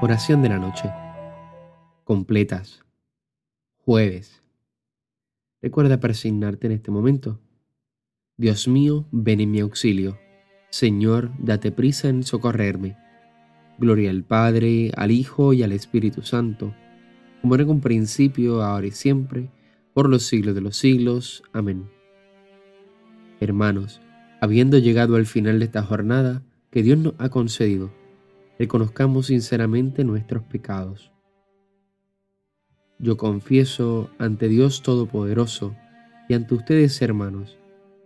Oración de la noche. Completas. Jueves. Recuerda persignarte en este momento. Dios mío, ven en mi auxilio. Señor, date prisa en socorrerme. Gloria al Padre, al Hijo y al Espíritu Santo, como era con principio, ahora y siempre, por los siglos de los siglos. Amén. Hermanos, habiendo llegado al final de esta jornada que Dios nos ha concedido, reconozcamos sinceramente nuestros pecados. Yo confieso ante Dios Todopoderoso y ante ustedes, hermanos,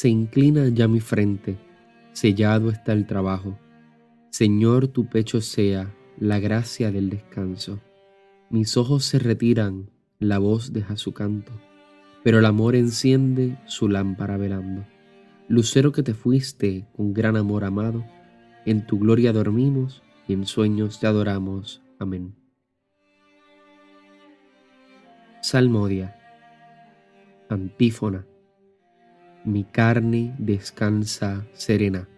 Se inclina ya mi frente, sellado está el trabajo. Señor, tu pecho sea la gracia del descanso. Mis ojos se retiran, la voz deja su canto, pero el amor enciende su lámpara velando. Lucero que te fuiste con gran amor amado, en tu gloria dormimos y en sueños te adoramos. Amén. Salmodia. Antífona. Mi carne descansa serena.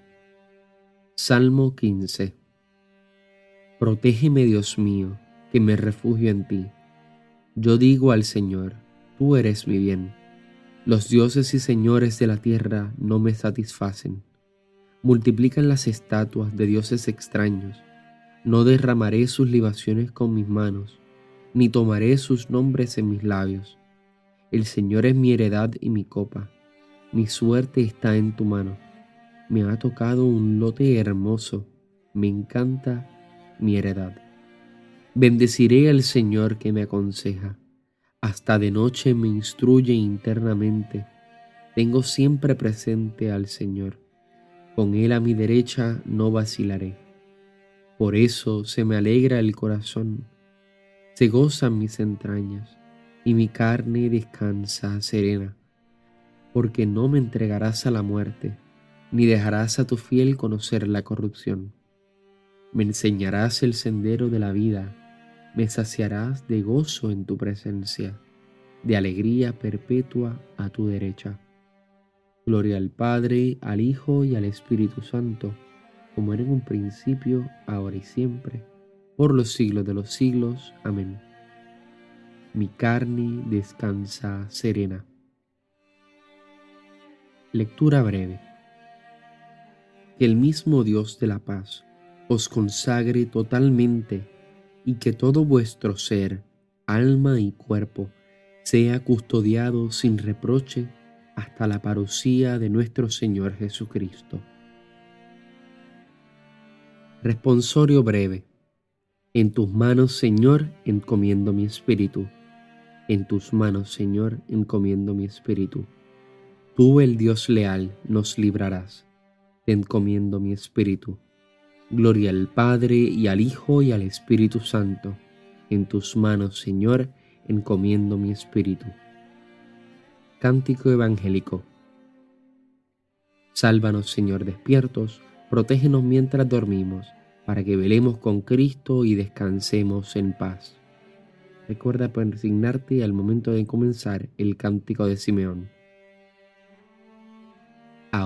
Salmo 15. Protégeme, Dios mío, que me refugio en ti. Yo digo al Señor, tú eres mi bien. Los dioses y señores de la tierra no me satisfacen multiplican las estatuas de dioses extraños. No derramaré sus libaciones con mis manos, ni tomaré sus nombres en mis labios. El Señor es mi heredad y mi copa. Mi suerte está en tu mano. Me ha tocado un lote hermoso. Me encanta mi heredad. Bendeciré al Señor que me aconseja. Hasta de noche me instruye internamente. Tengo siempre presente al Señor con Él a mi derecha no vacilaré. Por eso se me alegra el corazón, se gozan mis entrañas, y mi carne descansa serena, porque no me entregarás a la muerte, ni dejarás a tu fiel conocer la corrupción. Me enseñarás el sendero de la vida, me saciarás de gozo en tu presencia, de alegría perpetua a tu derecha. Gloria al Padre, al Hijo y al Espíritu Santo, como era en un principio, ahora y siempre, por los siglos de los siglos. Amén. Mi carne descansa serena. Lectura breve. Que el mismo Dios de la paz os consagre totalmente y que todo vuestro ser, alma y cuerpo sea custodiado sin reproche hasta la parucía de nuestro Señor Jesucristo. Responsorio breve. En tus manos, Señor, encomiendo mi espíritu. En tus manos, Señor, encomiendo mi espíritu. Tú, el Dios leal, nos librarás. Te encomiendo mi espíritu. Gloria al Padre y al Hijo y al Espíritu Santo. En tus manos, Señor, encomiendo mi espíritu. Cántico Evangélico. Sálvanos, Señor, despiertos, protégenos mientras dormimos, para que velemos con Cristo y descansemos en paz. Recuerda persignarte al momento de comenzar el cántico de Simeón.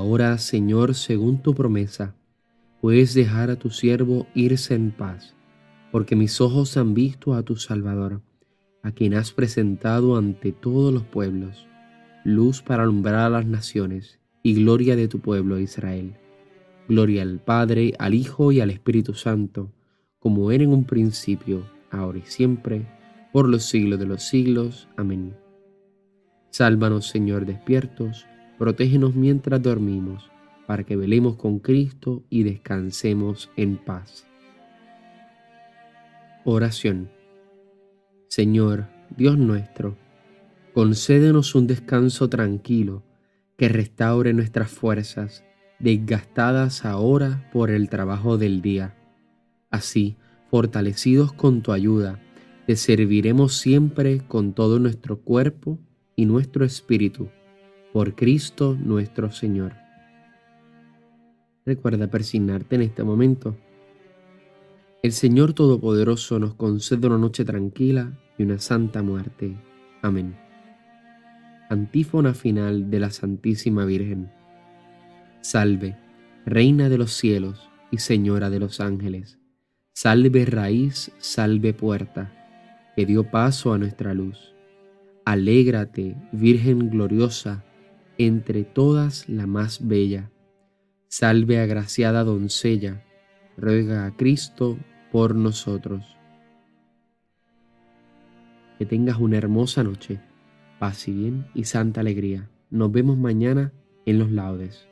Ahora, Señor, según tu promesa, puedes dejar a tu siervo irse en paz, porque mis ojos han visto a tu Salvador, a quien has presentado ante todos los pueblos, luz para alumbrar a las naciones y gloria de tu pueblo Israel. Gloria al Padre, al Hijo y al Espíritu Santo, como era en un principio, ahora y siempre, por los siglos de los siglos. Amén. Sálvanos, Señor, despiertos, protégenos mientras dormimos para que velemos con Cristo y descansemos en paz. Oración. Señor, Dios nuestro, concédenos un descanso tranquilo que restaure nuestras fuerzas, desgastadas ahora por el trabajo del día. Así, fortalecidos con tu ayuda, te serviremos siempre con todo nuestro cuerpo y nuestro espíritu, por Cristo nuestro Señor. Recuerda persignarte en este momento. El Señor Todopoderoso nos concede una noche tranquila y una santa muerte. Amén. Antífona final de la Santísima Virgen. Salve, Reina de los cielos y Señora de los ángeles. Salve raíz, salve puerta, que dio paso a nuestra luz. Alégrate, Virgen gloriosa, entre todas la más bella Salve agraciada doncella, ruega a Cristo por nosotros. Que tengas una hermosa noche, paz y bien y santa alegría. Nos vemos mañana en los laudes.